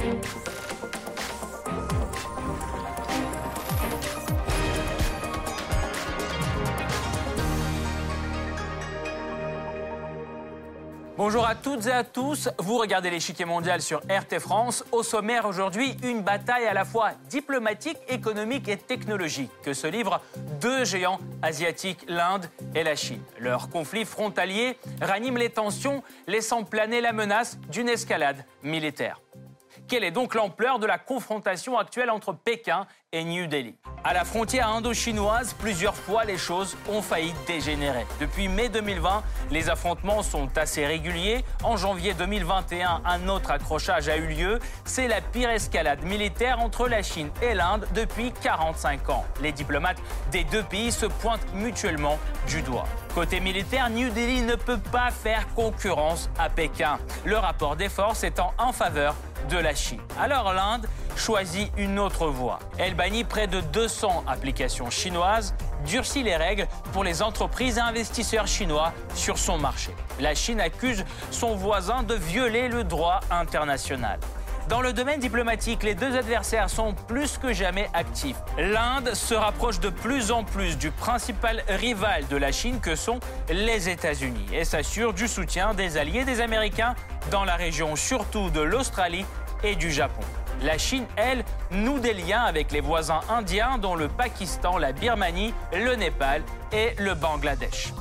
Thank you. Bonjour à toutes et à tous, vous regardez l'échiquier mondial sur RT France. Au sommaire aujourd'hui, une bataille à la fois diplomatique, économique et technologique que se livrent deux géants asiatiques, l'Inde et la Chine. Leur conflit frontalier ranime les tensions, laissant planer la menace d'une escalade militaire. Quelle est donc l'ampleur de la confrontation actuelle entre Pékin et New Delhi? À la frontière indo-chinoise, plusieurs fois les choses ont failli dégénérer. Depuis mai 2020, les affrontements sont assez réguliers. En janvier 2021, un autre accrochage a eu lieu. C'est la pire escalade militaire entre la Chine et l'Inde depuis 45 ans. Les diplomates des deux pays se pointent mutuellement du doigt. Côté militaire, New Delhi ne peut pas faire concurrence à Pékin. Le rapport des forces étant en faveur de la Chine. Alors l'Inde choisit une autre voie. Elle bannit près de 200 applications chinoises, durcit les règles pour les entreprises et investisseurs chinois sur son marché. La Chine accuse son voisin de violer le droit international. Dans le domaine diplomatique, les deux adversaires sont plus que jamais actifs. L'Inde se rapproche de plus en plus du principal rival de la Chine que sont les États-Unis et s'assure du soutien des alliés des Américains dans la région, surtout de l'Australie et du Japon. La Chine, elle, noue des liens avec les voisins indiens dont le Pakistan, la Birmanie, le Népal et le Bangladesh.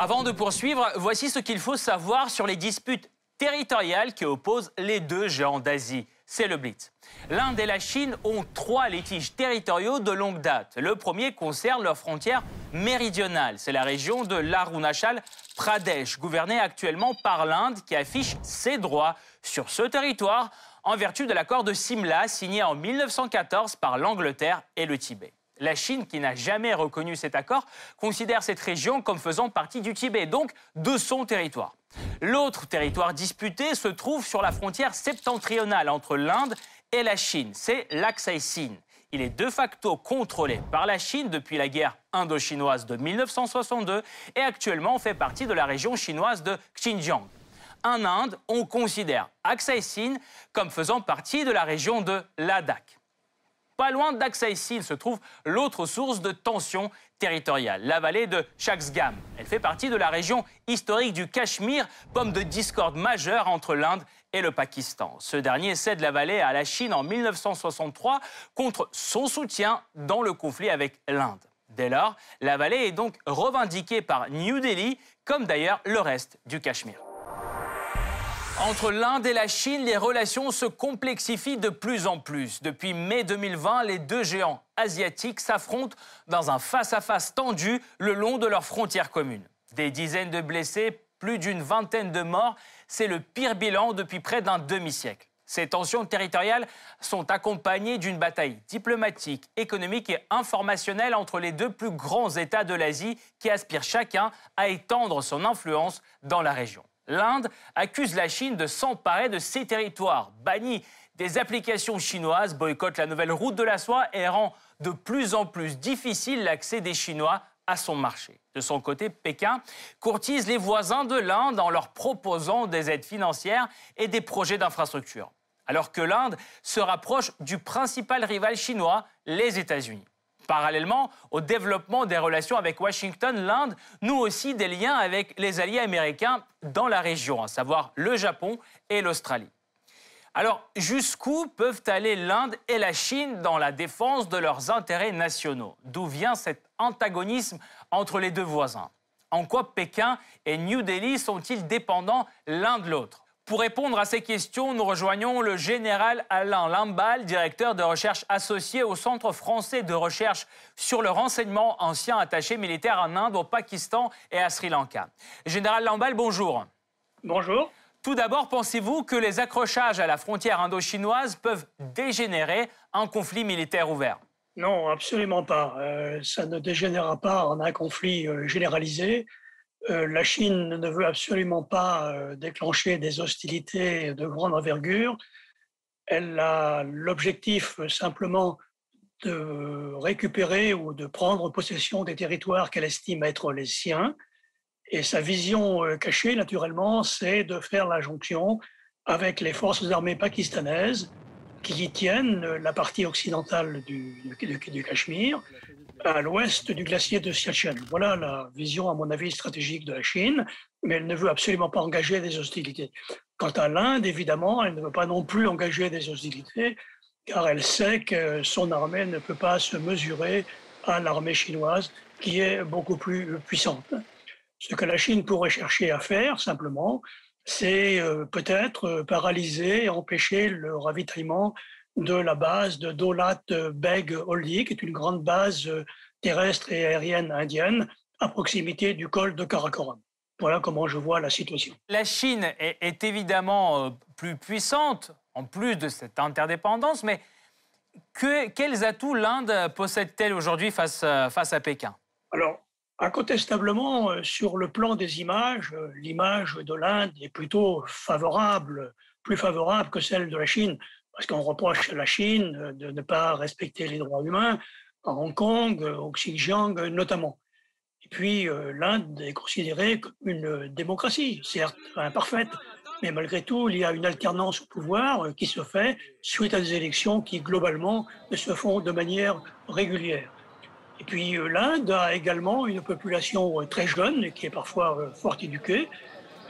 Avant de poursuivre, voici ce qu'il faut savoir sur les disputes territoriales qui opposent les deux géants d'Asie. C'est le Blitz. L'Inde et la Chine ont trois litiges territoriaux de longue date. Le premier concerne leur frontière méridionale. C'est la région de l'Arunachal Pradesh, gouvernée actuellement par l'Inde, qui affiche ses droits sur ce territoire en vertu de l'accord de Simla signé en 1914 par l'Angleterre et le Tibet. La Chine, qui n'a jamais reconnu cet accord, considère cette région comme faisant partie du Tibet, donc de son territoire. L'autre territoire disputé se trouve sur la frontière septentrionale entre l'Inde et la Chine. C'est l'Aksai Il est de facto contrôlé par la Chine depuis la guerre indo-chinoise de 1962 et actuellement fait partie de la région chinoise de Xinjiang. En Inde, on considère Aksai comme faisant partie de la région de Ladakh. Pas loin d'Aksai se trouve l'autre source de tension territoriale, la vallée de Chaksgam. Elle fait partie de la région historique du Cachemire, pomme de discorde majeure entre l'Inde et le Pakistan. Ce dernier cède la vallée à la Chine en 1963 contre son soutien dans le conflit avec l'Inde. Dès lors, la vallée est donc revendiquée par New Delhi, comme d'ailleurs le reste du Cachemire. Entre l'Inde et la Chine, les relations se complexifient de plus en plus. Depuis mai 2020, les deux géants asiatiques s'affrontent dans un face-à-face tendu le long de leurs frontières communes. Des dizaines de blessés, plus d'une vingtaine de morts, c'est le pire bilan depuis près d'un demi-siècle. Ces tensions territoriales sont accompagnées d'une bataille diplomatique, économique et informationnelle entre les deux plus grands États de l'Asie qui aspirent chacun à étendre son influence dans la région l'Inde accuse la Chine de s'emparer de ses territoires, bannit des applications chinoises, boycotte la nouvelle route de la soie et rend de plus en plus difficile l'accès des Chinois à son marché. De son côté, Pékin courtise les voisins de l'Inde en leur proposant des aides financières et des projets d'infrastructure, alors que l'Inde se rapproche du principal rival chinois, les États-Unis. Parallèlement au développement des relations avec Washington, l'Inde noue aussi des liens avec les alliés américains dans la région, à savoir le Japon et l'Australie. Alors, jusqu'où peuvent aller l'Inde et la Chine dans la défense de leurs intérêts nationaux? D'où vient cet antagonisme entre les deux voisins? En quoi Pékin et New Delhi sont-ils dépendants l'un de l'autre? Pour répondre à ces questions, nous rejoignons le général Alain Lambal, directeur de recherche associé au Centre français de recherche sur le renseignement, ancien attaché militaire en Inde, au Pakistan et à Sri Lanka. Général Lambal, bonjour. Bonjour. Tout d'abord, pensez-vous que les accrochages à la frontière indo-chinoise peuvent dégénérer en conflit militaire ouvert? Non, absolument pas. Euh, ça ne dégénérera pas en un conflit euh, généralisé. Euh, la Chine ne veut absolument pas euh, déclencher des hostilités de grande envergure. Elle a l'objectif simplement de récupérer ou de prendre possession des territoires qu'elle estime être les siens. Et sa vision euh, cachée, naturellement, c'est de faire la jonction avec les forces armées pakistanaises qui y tiennent la partie occidentale du, du, Cachemire, à l'ouest du glacier de Siachen. Voilà la vision, à mon avis, stratégique de la Chine, mais elle ne veut absolument pas engager des hostilités. Quant à l'Inde, évidemment, elle ne veut pas non plus engager des hostilités, car elle sait que son armée ne peut pas se mesurer à l'armée chinoise, qui est beaucoup plus puissante. Ce que la Chine pourrait chercher à faire, simplement, c'est euh, peut-être euh, paralyser, empêcher le ravitaillement de la base de Dolat Beg Oldi, qui est une grande base euh, terrestre et aérienne indienne à proximité du col de Karakoram. Voilà comment je vois la situation. La Chine est, évidemment plus puissante, en plus de cette interdépendance, mais quels atouts l'Inde possède-t-elle aujourd'hui face, face à Pékin? Alors, Incontestablement, euh, sur le plan des images, euh, l'image de l'Inde est plutôt favorable, plus favorable que celle de la Chine, parce qu'on reproche à la Chine euh, de ne pas respecter les droits humains, à Hong Kong, au Xinjiang notamment. Et puis, l'Inde est considérée comme une démocratie, certes imparfaite, mais malgré tout, il y a une alternance au pouvoir qui se fait suite à des élections qui, globalement, se font de manière régulière. Et puis euh, l'Inde a également une population euh, très jeune, qui est parfois euh, fort éduquée.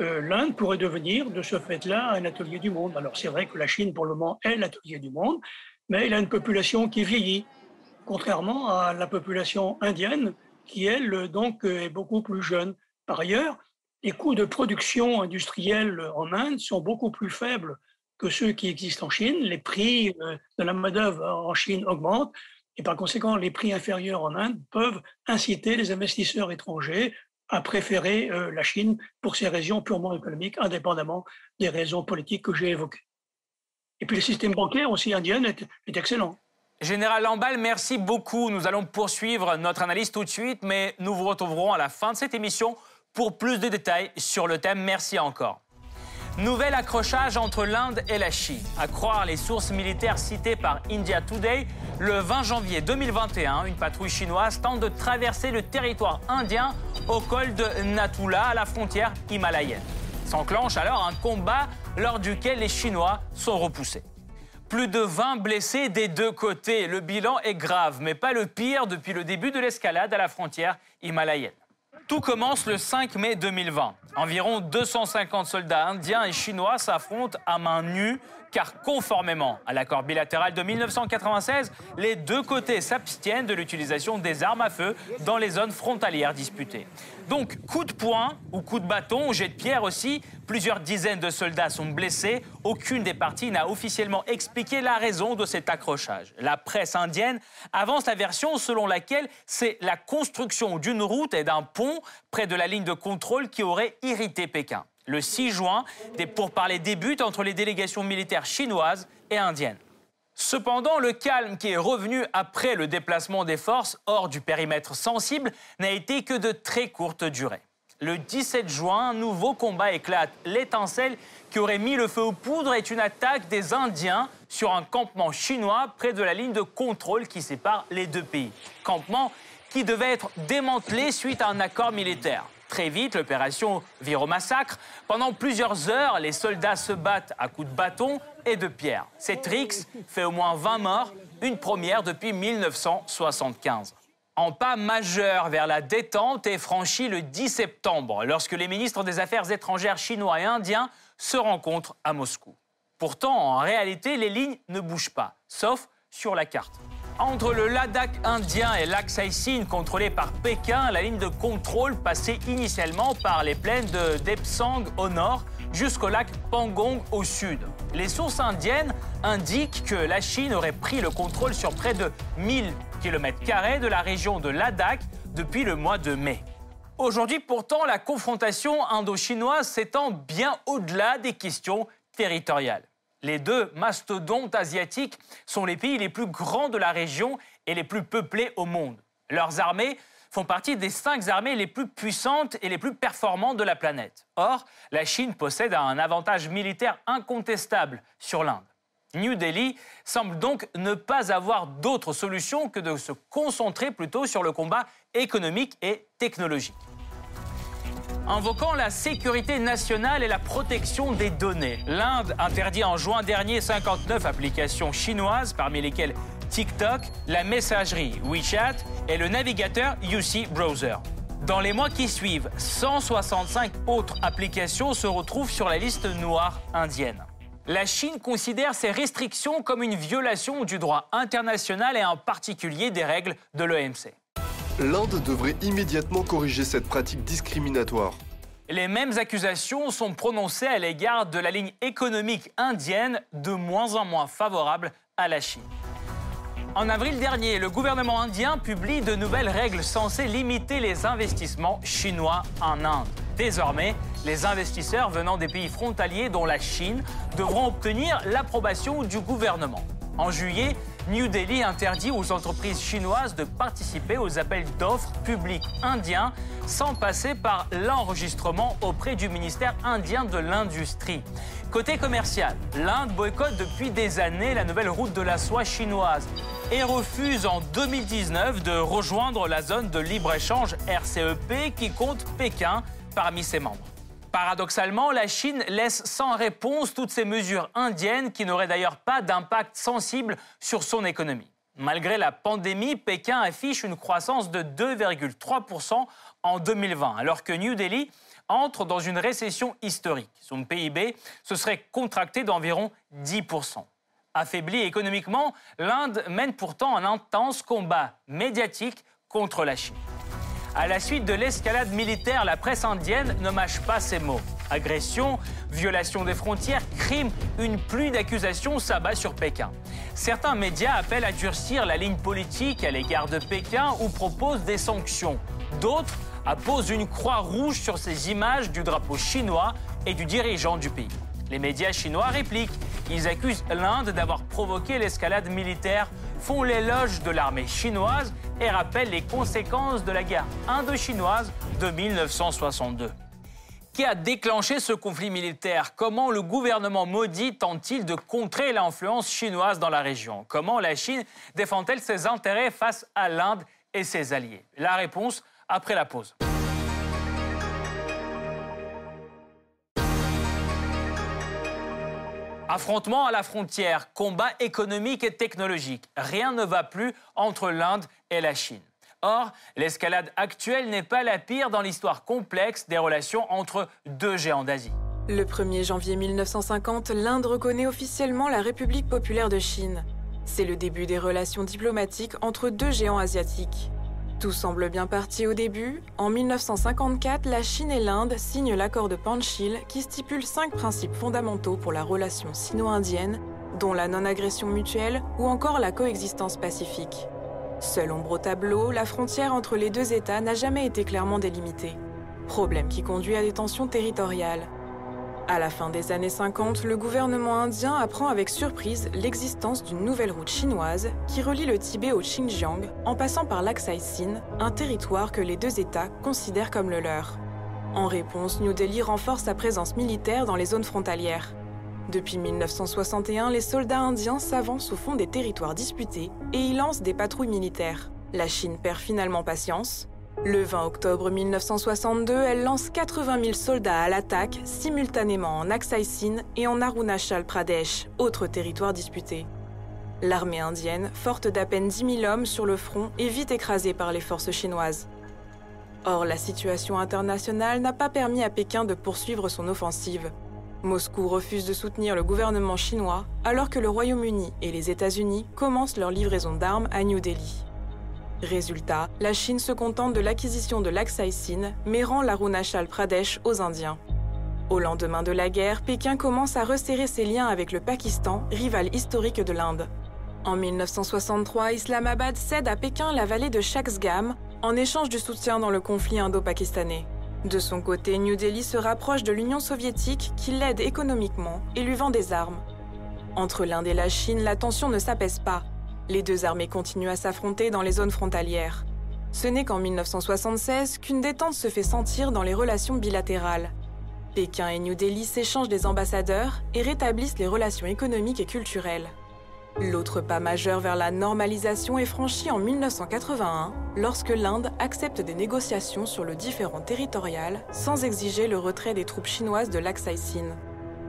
L'Inde pourrait devenir de ce fait-là un atelier du monde. Alors c'est vrai que la Chine, pour le moment, est l'atelier du monde, mais elle a une population qui vieillit, contrairement à la population indienne, qui, elle, donc, est beaucoup plus jeune. Par ailleurs, les coûts de production industrielle en Inde sont beaucoup plus faibles que ceux qui existent en Chine. Les prix de la main-d'œuvre en Chine augmentent. Et par conséquent, les prix inférieurs en Inde peuvent inciter les investisseurs étrangers à préférer euh, la Chine pour ces raisons purement économiques, indépendamment des raisons politiques que j'ai évoquées. Et puis le système bancaire aussi indien est, est excellent. Général Lamballe, merci beaucoup. Nous allons poursuivre notre analyse tout de suite, mais nous vous retrouverons à la fin de cette émission pour plus de détails sur le thème. Merci encore. Nouvel accrochage entre l'Inde et la Chine. À croire les sources militaires citées par India Today, le 20 janvier 2021, une patrouille chinoise tente de traverser le territoire indien au col de Natula, à la frontière himalayenne. S'enclenche alors un combat lors duquel les Chinois sont repoussés. Plus de 20 blessés des deux côtés. Le bilan est grave, mais pas le pire depuis le début de l'escalade à la frontière himalayenne. Tout commence le 5 mai 2020. Environ 250 soldats indiens et chinois s'affrontent à main nue car conformément à l'accord bilatéral de 1996, les deux côtés s'abstiennent de l'utilisation des armes à feu dans les zones frontalières disputées. Donc, coup de poing ou coup de bâton, jet de pierre aussi, plusieurs dizaines de soldats sont blessés. Aucune des parties n'a officiellement expliqué la raison de cet accrochage. La presse indienne avance la version selon laquelle c'est la construction d'une route et d'un pont près de la ligne de contrôle qui aurait irrité Pékin. Le 6 juin, des pourparlers débutent entre les délégations militaires chinoises et indiennes. Cependant, le calme qui est revenu après le déplacement des forces hors du périmètre sensible n'a été que de très courte durée. Le 17 juin, un nouveau combat éclate. L'étincelle qui aurait mis le feu aux poudres est une attaque des Indiens sur un campement chinois près de la ligne de contrôle qui sépare les deux pays. Campement qui devait être démantelé suite à un accord militaire. Très vite, l'opération vire au massacre. Pendant plusieurs heures, les soldats se battent à coups de bâton et de pierre. Cette rixe fait au moins 20 morts, une première depuis 1975. En pas majeur vers la détente est franchi le 10 septembre, lorsque les ministres des Affaires étrangères chinois et indiens se rencontrent à Moscou. Pourtant, en réalité, les lignes ne bougent pas, sauf sur la carte. Entre le Ladakh indien et l'Aksai contrôlé par Pékin, la ligne de contrôle passait initialement par les plaines de Depsang au nord jusqu'au lac Pangong au sud. Les sources indiennes indiquent que la Chine aurait pris le contrôle sur près de 1000 km de la région de Ladakh depuis le mois de mai. Aujourd'hui, pourtant, la confrontation indo-chinoise s'étend bien au-delà des questions territoriales. Les deux mastodontes asiatiques sont les pays les plus grands de la région et les plus peuplés au monde. Leurs armées font partie des cinq armées les plus puissantes et les plus performantes de la planète. Or, la Chine possède un avantage militaire incontestable sur l'Inde. New Delhi semble donc ne pas avoir d'autre solution que de se concentrer plutôt sur le combat économique et technologique. Invoquant la sécurité nationale et la protection des données, l'Inde interdit en juin dernier 59 applications chinoises, parmi lesquelles TikTok, la messagerie WeChat et le navigateur UC Browser. Dans les mois qui suivent, 165 autres applications se retrouvent sur la liste noire indienne. La Chine considère ces restrictions comme une violation du droit international et en particulier des règles de l'OMC. L'Inde devrait immédiatement corriger cette pratique discriminatoire. Les mêmes accusations sont prononcées à l'égard de la ligne économique indienne de moins en moins favorable à la Chine. En avril dernier, le gouvernement indien publie de nouvelles règles censées limiter les investissements chinois en Inde. Désormais, les investisseurs venant des pays frontaliers, dont la Chine, devront obtenir l'approbation du gouvernement. En juillet, New Delhi interdit aux entreprises chinoises de participer aux appels d'offres publics indiens sans passer par l'enregistrement auprès du ministère indien de l'Industrie. Côté commercial, l'Inde boycotte depuis des années la nouvelle route de la soie chinoise et refuse en 2019 de rejoindre la zone de libre-échange RCEP qui compte Pékin parmi ses membres. Paradoxalement, la Chine laisse sans réponse toutes ces mesures indiennes qui n'auraient d'ailleurs pas d'impact sensible sur son économie. Malgré la pandémie, Pékin affiche une croissance de 2,3% en 2020, alors que New Delhi entre dans une récession historique. Son PIB se serait contracté d'environ 10%. Affaiblie économiquement, l'Inde mène pourtant un intense combat médiatique contre la Chine. À la suite de l'escalade militaire, la presse indienne ne mâche pas ses mots. Agression, violation des frontières, crime, une pluie d'accusations s'abat sur Pékin. Certains médias appellent à durcir la ligne politique à l'égard de Pékin ou proposent des sanctions. D'autres apposent une croix rouge sur ces images du drapeau chinois et du dirigeant du pays. Les médias chinois répliquent. Ils accusent l'Inde d'avoir provoqué l'escalade militaire, font l'éloge de l'armée chinoise et rappellent les conséquences de la guerre indo-chinoise de 1962. Qui a déclenché ce conflit militaire? Comment le gouvernement maudit tente-t-il de contrer l'influence chinoise dans la région? Comment la Chine défend-elle ses intérêts face à l'Inde et ses alliés? La réponse après la pause. Affrontement à la frontière, combat économique et technologique. Rien ne va plus entre l'Inde et la Chine. Or, l'escalade actuelle n'est pas la pire dans l'histoire complexe des relations entre deux géants d'Asie. Le 1er janvier 1950, l'Inde reconnaît officiellement la République populaire de Chine. C'est le début des relations diplomatiques entre deux géants asiatiques. Tout semble bien parti au début. En 1954, la Chine et l'Inde signent l'accord de Panchil qui stipule cinq principes fondamentaux pour la relation sino-indienne, dont la non-agression mutuelle ou encore la coexistence pacifique. Seule ombre au tableau, la frontière entre les deux États n'a jamais été clairement délimitée. Problème qui conduit à des tensions territoriales. À la fin des années 50, le gouvernement indien apprend avec surprise l'existence d'une nouvelle route chinoise qui relie le Tibet au Xinjiang en passant par l'Aksai Sin, un territoire que les deux États considèrent comme le leur. En réponse, New Delhi renforce sa présence militaire dans les zones frontalières. Depuis 1961, les soldats indiens s'avancent au fond des territoires disputés et y lancent des patrouilles militaires. La Chine perd finalement patience le 20 octobre 1962, elle lance 80 000 soldats à l'attaque, simultanément en Aksai Sin et en Arunachal Pradesh, autre territoire disputé. L'armée indienne, forte d'à peine 10 000 hommes sur le front, est vite écrasée par les forces chinoises. Or, la situation internationale n'a pas permis à Pékin de poursuivre son offensive. Moscou refuse de soutenir le gouvernement chinois, alors que le Royaume-Uni et les États-Unis commencent leur livraison d'armes à New Delhi. Résultat, la Chine se contente de l'acquisition de l'Aksai Sin, mais rend l'Arunachal Pradesh aux Indiens. Au lendemain de la guerre, Pékin commence à resserrer ses liens avec le Pakistan, rival historique de l'Inde. En 1963, Islamabad cède à Pékin la vallée de Shaksgam en échange du soutien dans le conflit indo-pakistanais. De son côté, New Delhi se rapproche de l'Union soviétique qui l'aide économiquement et lui vend des armes. Entre l'Inde et la Chine, la tension ne s'apaise pas. Les deux armées continuent à s'affronter dans les zones frontalières. Ce n'est qu'en 1976 qu'une détente se fait sentir dans les relations bilatérales. Pékin et New Delhi s'échangent des ambassadeurs et rétablissent les relations économiques et culturelles. L'autre pas majeur vers la normalisation est franchi en 1981, lorsque l'Inde accepte des négociations sur le différent territorial sans exiger le retrait des troupes chinoises de l'Aksai Sin.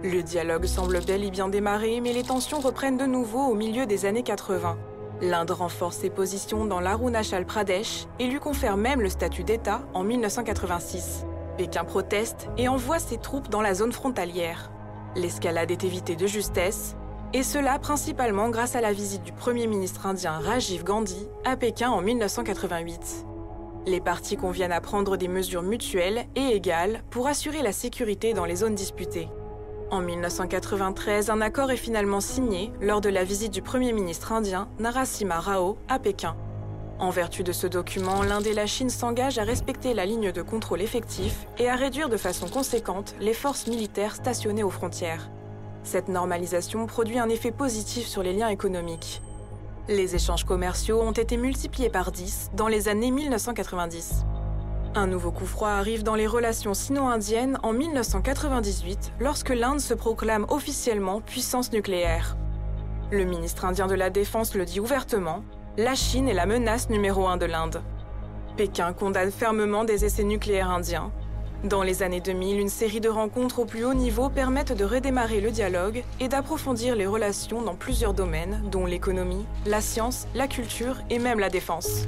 Le dialogue semble bel et bien démarrer, mais les tensions reprennent de nouveau au milieu des années 80. L'Inde renforce ses positions dans l'Arunachal Pradesh et lui confère même le statut d'État en 1986. Pékin proteste et envoie ses troupes dans la zone frontalière. L'escalade est évitée de justesse, et cela principalement grâce à la visite du Premier ministre indien Rajiv Gandhi à Pékin en 1988. Les partis conviennent à prendre des mesures mutuelles et égales pour assurer la sécurité dans les zones disputées. En 1993, un accord est finalement signé lors de la visite du Premier ministre indien Narasimha Rao à Pékin. En vertu de ce document, l'Inde et la Chine s'engagent à respecter la ligne de contrôle effectif et à réduire de façon conséquente les forces militaires stationnées aux frontières. Cette normalisation produit un effet positif sur les liens économiques. Les échanges commerciaux ont été multipliés par 10 dans les années 1990. Un nouveau coup froid arrive dans les relations sino-indiennes en 1998 lorsque l'Inde se proclame officiellement puissance nucléaire. Le ministre indien de la Défense le dit ouvertement, la Chine est la menace numéro un de l'Inde. Pékin condamne fermement des essais nucléaires indiens dans les années 2000, une série de rencontres au plus haut niveau permettent de redémarrer le dialogue et d'approfondir les relations dans plusieurs domaines, dont l'économie, la science, la culture et même la défense.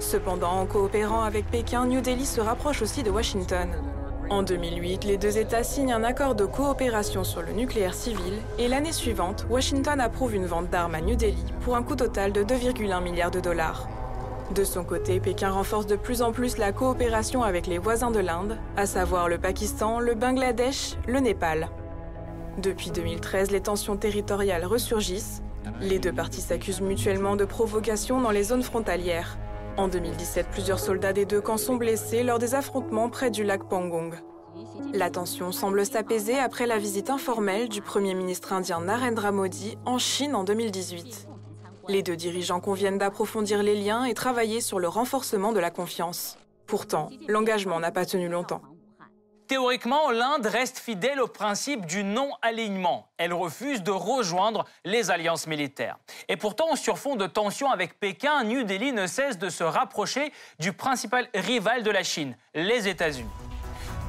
Cependant, en coopérant avec Pékin, New Delhi se rapproche aussi de Washington. En 2008, les deux États signent un accord de coopération sur le nucléaire civil et l'année suivante, Washington approuve une vente d'armes à New Delhi pour un coût total de 2,1 milliards de dollars. De son côté, Pékin renforce de plus en plus la coopération avec les voisins de l'Inde, à savoir le Pakistan, le Bangladesh, le Népal. Depuis 2013, les tensions territoriales ressurgissent. Les deux parties s'accusent mutuellement de provocation dans les zones frontalières. En 2017, plusieurs soldats des deux camps sont blessés lors des affrontements près du lac Pangong. La tension semble s'apaiser après la visite informelle du Premier ministre indien Narendra Modi en Chine en 2018. Les deux dirigeants conviennent d'approfondir les liens et travailler sur le renforcement de la confiance. Pourtant, l'engagement n'a pas tenu longtemps. Théoriquement, l'Inde reste fidèle au principe du non-alignement. Elle refuse de rejoindre les alliances militaires. Et pourtant, sur fond de tensions avec Pékin, New Delhi ne cesse de se rapprocher du principal rival de la Chine, les États-Unis.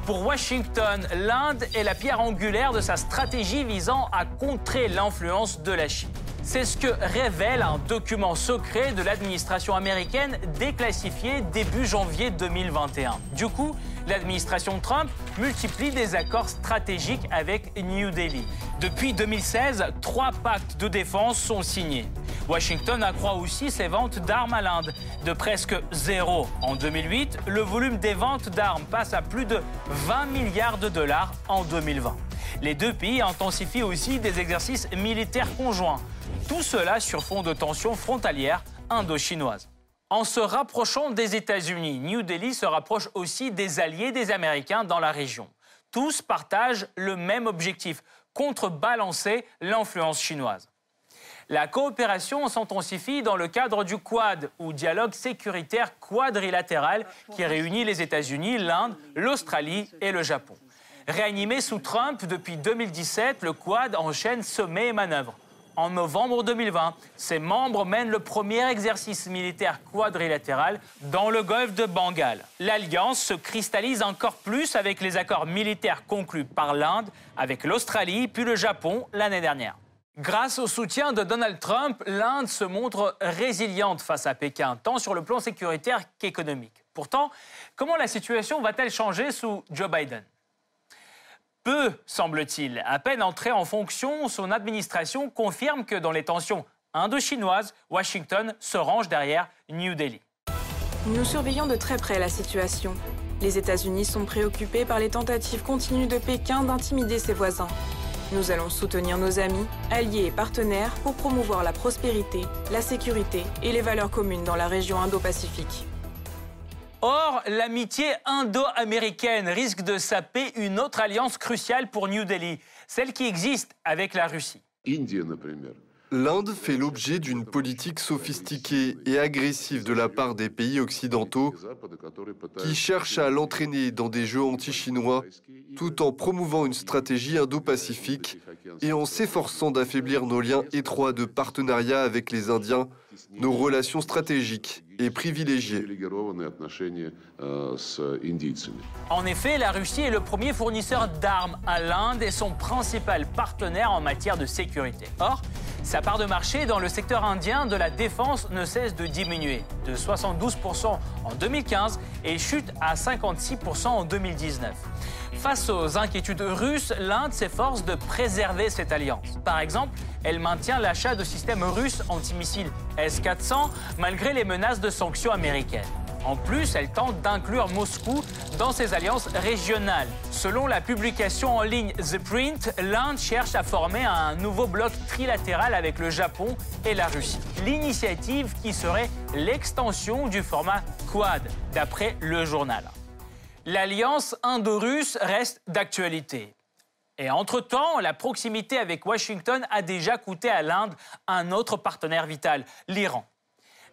Pour Washington, l'Inde est la pierre angulaire de sa stratégie visant à contrer l'influence de la Chine. C'est ce que révèle un document secret de l'administration américaine déclassifié début janvier 2021. Du coup, l'administration Trump multiplie des accords stratégiques avec New Delhi. Depuis 2016, trois pactes de défense sont signés. Washington accroît aussi ses ventes d'armes à l'Inde, de presque zéro. En 2008, le volume des ventes d'armes passe à plus de 20 milliards de dollars en 2020. Les deux pays intensifient aussi des exercices militaires conjoints. Tout cela sur fond de tensions frontalières indo-chinoises. En se rapprochant des États-Unis, New Delhi se rapproche aussi des alliés des Américains dans la région. Tous partagent le même objectif, contrebalancer l'influence chinoise. La coopération s'intensifie dans le cadre du Quad, ou dialogue sécuritaire quadrilatéral qui réunit les États-Unis, l'Inde, l'Australie et le Japon. Réanimé sous Trump depuis 2017, le Quad enchaîne sommets et manœuvres. En novembre 2020, ses membres mènent le premier exercice militaire quadrilatéral dans le golfe de Bengale. L'alliance se cristallise encore plus avec les accords militaires conclus par l'Inde, avec l'Australie, puis le Japon l'année dernière. Grâce au soutien de Donald Trump, l'Inde se montre résiliente face à Pékin, tant sur le plan sécuritaire qu'économique. Pourtant, comment la situation va-t-elle changer sous Joe Biden? Peu, semble-t-il. À peine entré en fonction, son administration confirme que dans les tensions indo-chinoises, Washington se range derrière New Delhi. Nous surveillons de très près la situation. Les États-Unis sont préoccupés par les tentatives continues de Pékin d'intimider ses voisins. Nous allons soutenir nos amis, alliés et partenaires pour promouvoir la prospérité, la sécurité et les valeurs communes dans la région Indo-Pacifique. Or, l'amitié indo-américaine risque de saper une autre alliance cruciale pour New Delhi, celle qui existe avec la Russie. L'Inde fait l'objet d'une politique sophistiquée et agressive de la part des pays occidentaux qui cherchent à l'entraîner dans des jeux anti-chinois tout en promouvant une stratégie indo-pacifique et en s'efforçant d'affaiblir nos liens étroits de partenariat avec les Indiens, nos relations stratégiques et privilégiées. En effet, la Russie est le premier fournisseur d'armes à l'Inde et son principal partenaire en matière de sécurité. Or, sa part de marché dans le secteur indien de la défense ne cesse de diminuer, de 72% en 2015 et chute à 56% en 2019. Face aux inquiétudes russes, l'Inde s'efforce de préserver cette alliance. Par exemple, elle maintient l'achat de systèmes russes antimissiles S-400 malgré les menaces de sanctions américaines. En plus, elle tente d'inclure Moscou dans ses alliances régionales. Selon la publication en ligne The Print, l'Inde cherche à former un nouveau bloc trilatéral avec le Japon et la Russie. L'initiative qui serait l'extension du format Quad, d'après le journal. L'alliance indo-russe reste d'actualité. Et entre-temps, la proximité avec Washington a déjà coûté à l'Inde un autre partenaire vital, l'Iran.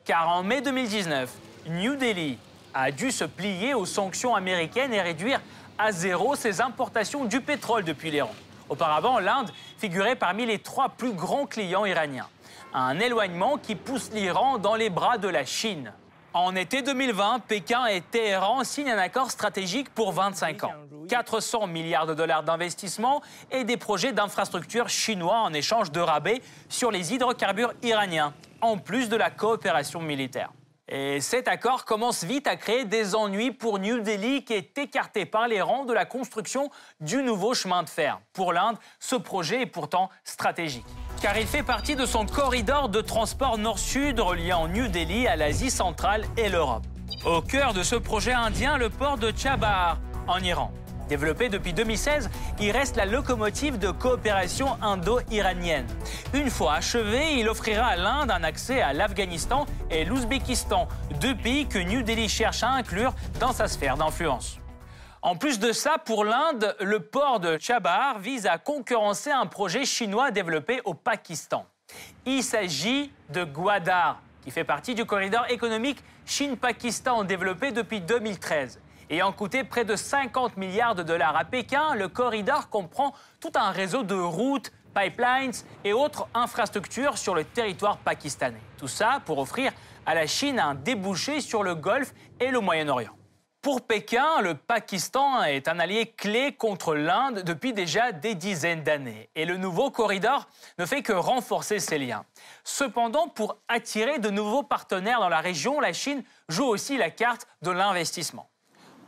Car en mai 2019, New Delhi a dû se plier aux sanctions américaines et réduire à zéro ses importations du pétrole depuis l'Iran. Auparavant, l'Inde figurait parmi les trois plus grands clients iraniens. Un éloignement qui pousse l'Iran dans les bras de la Chine. En été 2020, Pékin et Téhéran signent un accord stratégique pour 25 ans. 400 milliards de dollars d'investissement et des projets d'infrastructures chinois en échange de rabais sur les hydrocarbures iraniens, en plus de la coopération militaire. Et cet accord commence vite à créer des ennuis pour New Delhi qui est écarté par les rangs de la construction du nouveau chemin de fer. Pour l'Inde, ce projet est pourtant stratégique. Car il fait partie de son corridor de transport nord-sud reliant New Delhi à l'Asie centrale et l'Europe. Au cœur de ce projet indien, le port de Chabahar, en Iran. Développé depuis 2016, il reste la locomotive de coopération indo-iranienne. Une fois achevé, il offrira à l'Inde un accès à l'Afghanistan et l'Ouzbékistan, deux pays que New Delhi cherche à inclure dans sa sphère d'influence. En plus de ça, pour l'Inde, le port de Chabahar vise à concurrencer un projet chinois développé au Pakistan. Il s'agit de Gwadar, qui fait partie du corridor économique Chine-Pakistan développé depuis 2013. Ayant coûté près de 50 milliards de dollars à Pékin, le corridor comprend tout un réseau de routes, pipelines et autres infrastructures sur le territoire pakistanais. Tout ça pour offrir à la Chine un débouché sur le Golfe et le Moyen-Orient. Pour Pékin, le Pakistan est un allié clé contre l'Inde depuis déjà des dizaines d'années. Et le nouveau corridor ne fait que renforcer ces liens. Cependant, pour attirer de nouveaux partenaires dans la région, la Chine joue aussi la carte de l'investissement.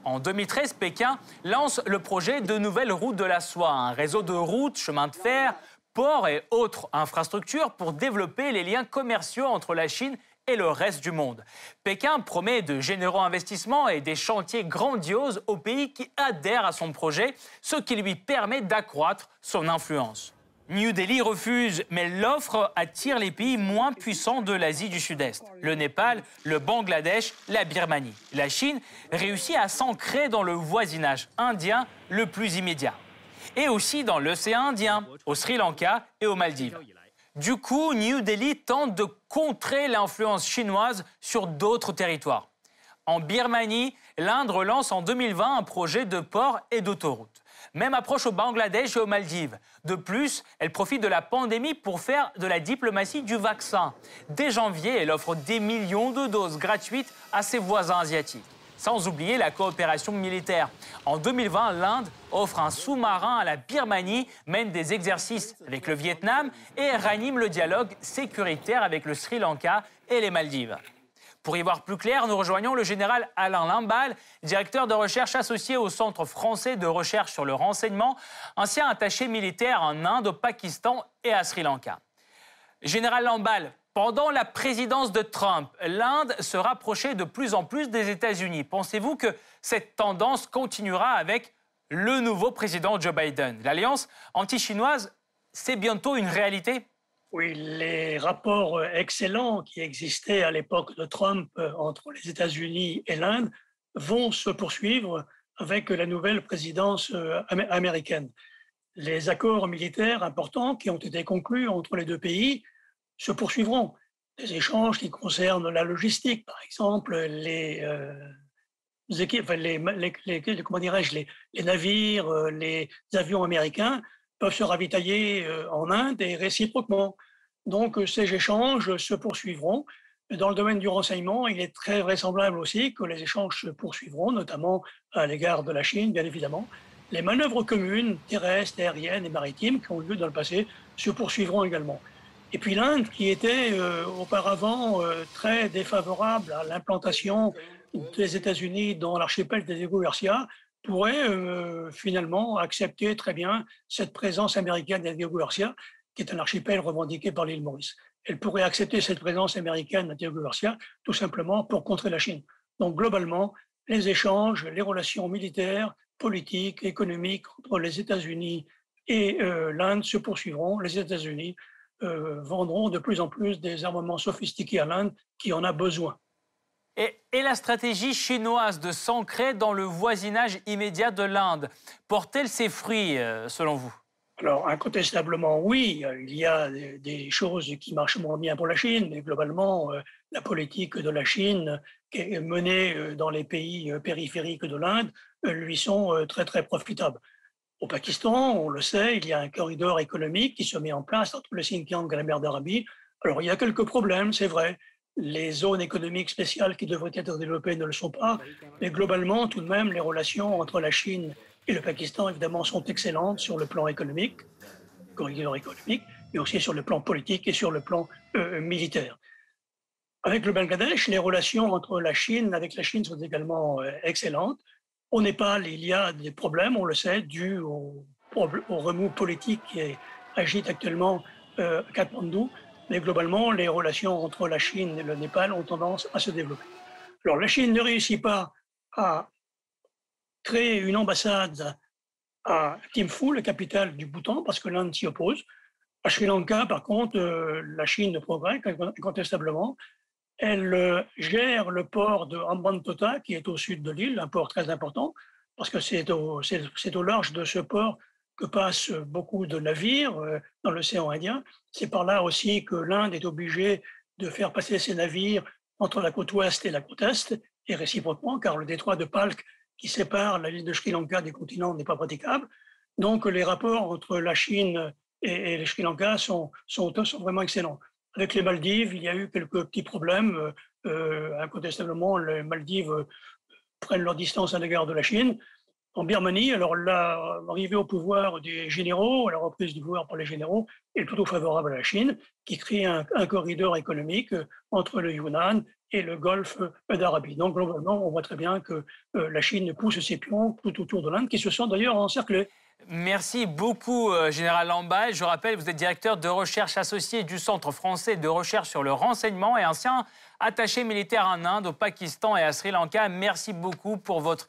En 2013, Pékin lance le projet de nouvelles routes de la soie, un réseau de routes, chemins de fer, ports et autres infrastructures pour développer les liens commerciaux entre la Chine et le reste du monde. Pékin promet de généreux investissements et des chantiers grandioses aux pays qui adhèrent à son projet, ce qui lui permet d'accroître son influence. New Delhi refuse, mais l'offre attire les pays moins puissants de l'Asie du Sud-Est. Le Népal, le Bangladesh, la Birmanie. La Chine réussit à s'ancrer dans le voisinage indien le plus immédiat. Et aussi dans l'océan Indien, au Sri Lanka et aux Maldives. Du coup, New Delhi tente de contrer l'influence chinoise sur d'autres territoires. En Birmanie, l'Inde relance en 2020 un projet de port et d'autoroute. Même approche au Bangladesh et aux Maldives. De plus, elle profite de la pandémie pour faire de la diplomatie du vaccin. Dès janvier, elle offre des millions de doses gratuites à ses voisins asiatiques. Sans oublier la coopération militaire. En 2020, l'Inde offre un sous-marin à la Birmanie, mène des exercices avec le Vietnam et ranime le dialogue sécuritaire avec le Sri Lanka et les Maldives. Pour y voir plus clair, nous rejoignons le général Alain Limbal, directeur de recherche associé au Centre français de recherche sur le renseignement, ancien attaché militaire en Inde, au Pakistan et à Sri Lanka. Général Lambal, pendant la présidence de Trump, l'Inde se rapprochait de plus en plus des États-Unis. Pensez-vous que cette tendance continuera avec le nouveau président Joe Biden? L'alliance anti-chinoise, c'est bientôt une réalité? Oui, les rapports euh, excellents qui existaient à l'époque de Trump euh, entre les États-Unis et l'Inde vont se poursuivre avec la nouvelle présidence euh, américaine. Les accords militaires importants qui ont été conclus entre les deux pays se poursuivront. Des échanges qui concernent la logistique, par exemple, les, les, les, les, les, navires, les avions américains peuvent se ravitailler en Inde et réciproquement. Donc ces échanges se poursuivront. Dans le domaine du renseignement, il est très vraisemblable aussi que les échanges se poursuivront, notamment à l'égard de la Chine, bien évidemment. Les manœuvres communes, terrestres, aériennes et maritimes qui ont eu lieu dans le passé se poursuivront également. Et puis l'Inde, qui était euh, auparavant euh, très défavorable à l'implantation des États-Unis dans l'archipel des Diego Garcia, pourrait euh, finalement accepter très bien cette présence américaine des Garcia, qui est un archipel revendiqué par l'île Maurice. Elle pourrait accepter cette présence américaine à Diego Garcia tout simplement pour contrer la Chine. Donc globalement, les échanges, les relations militaires, politiques, économiques entre les États-Unis et l'Inde se poursuivront. Les États-Unis euh, vendront de plus en plus des armements sophistiqués à l'Inde qui en a besoin. Et, la stratégie chinoise de s'ancrer dans le voisinage immédiat de l'Inde porte-t-elle ses fruits, euh, selon vous? Alors, incontestablement, oui, il y a des choses qui marchent moins bien pour la Chine, mais globalement, euh, la politique de la Chine menée dans les pays périphériques de l'Inde lui sont très, très profitables. Au Pakistan, on le sait, il y a un corridor économique qui se met en place entre le Xinjiang et la mer d'Arabie. Alors, il y a quelques problèmes, c'est vrai. Les zones économiques spéciales qui devraient être développées ne le sont pas. Mais globalement, tout de même, les relations entre la Chine et le Pakistan, évidemment, sont excellentes sur le plan économique, corridor économique, mais aussi sur le plan politique et sur le plan euh, militaire. Avec le Bangladesh, les relations entre la Chine, avec la Chine sont également euh, excellentes. Au Népal, il y a des problèmes, on le sait, dus au, remous politique qui agite actuellement euh, Kathmandu. Mais globalement, les relations entre la Chine et le Népal ont tendance à se développer. Alors, la Chine ne réussit pas à créer une ambassade à Thimphu, la capitale du Bhoutan, parce que l'Inde s'y oppose. À Sri Lanka, par contre, euh, la Chine progresse incontestablement. Elle euh, gère le port de Hambantota, qui est au sud de l'île, un port très important, parce que c'est au, large de ce port que passent beaucoup de navires euh, dans l'océan Indien. C'est par là aussi que l'Inde est obligée de faire passer ses navires entre la côte ouest et la côte est, et réciproquement, car le détroit de Palk, qui sépare la l'île de Sri Lanka des continents, n'est pas praticable. Donc les rapports entre la Chine et, le Sri Lanka sont, vraiment excellents. Avec les Maldives, il y a eu quelques petits problèmes. Euh, incontestablement, les Maldives euh, prennent leur distance à l'égard de la Chine. En Birmanie, alors l'arrivée au pouvoir des généraux, la reprise du pouvoir par les généraux, est plutôt favorable à la Chine, qui crée un, corridor économique entre le Yunnan et le golfe d'Arabie. Donc, globalement, on voit très bien que la Chine pousse ses pions tout autour de l'Inde, qui se sent d'ailleurs encerclés. Merci beaucoup, euh, Général Lambay. Je rappelle, vous êtes directeur de recherche associé du Centre français de recherche sur le renseignement et ancien attaché militaire en Inde, au Pakistan et à Sri Lanka. Merci beaucoup pour votre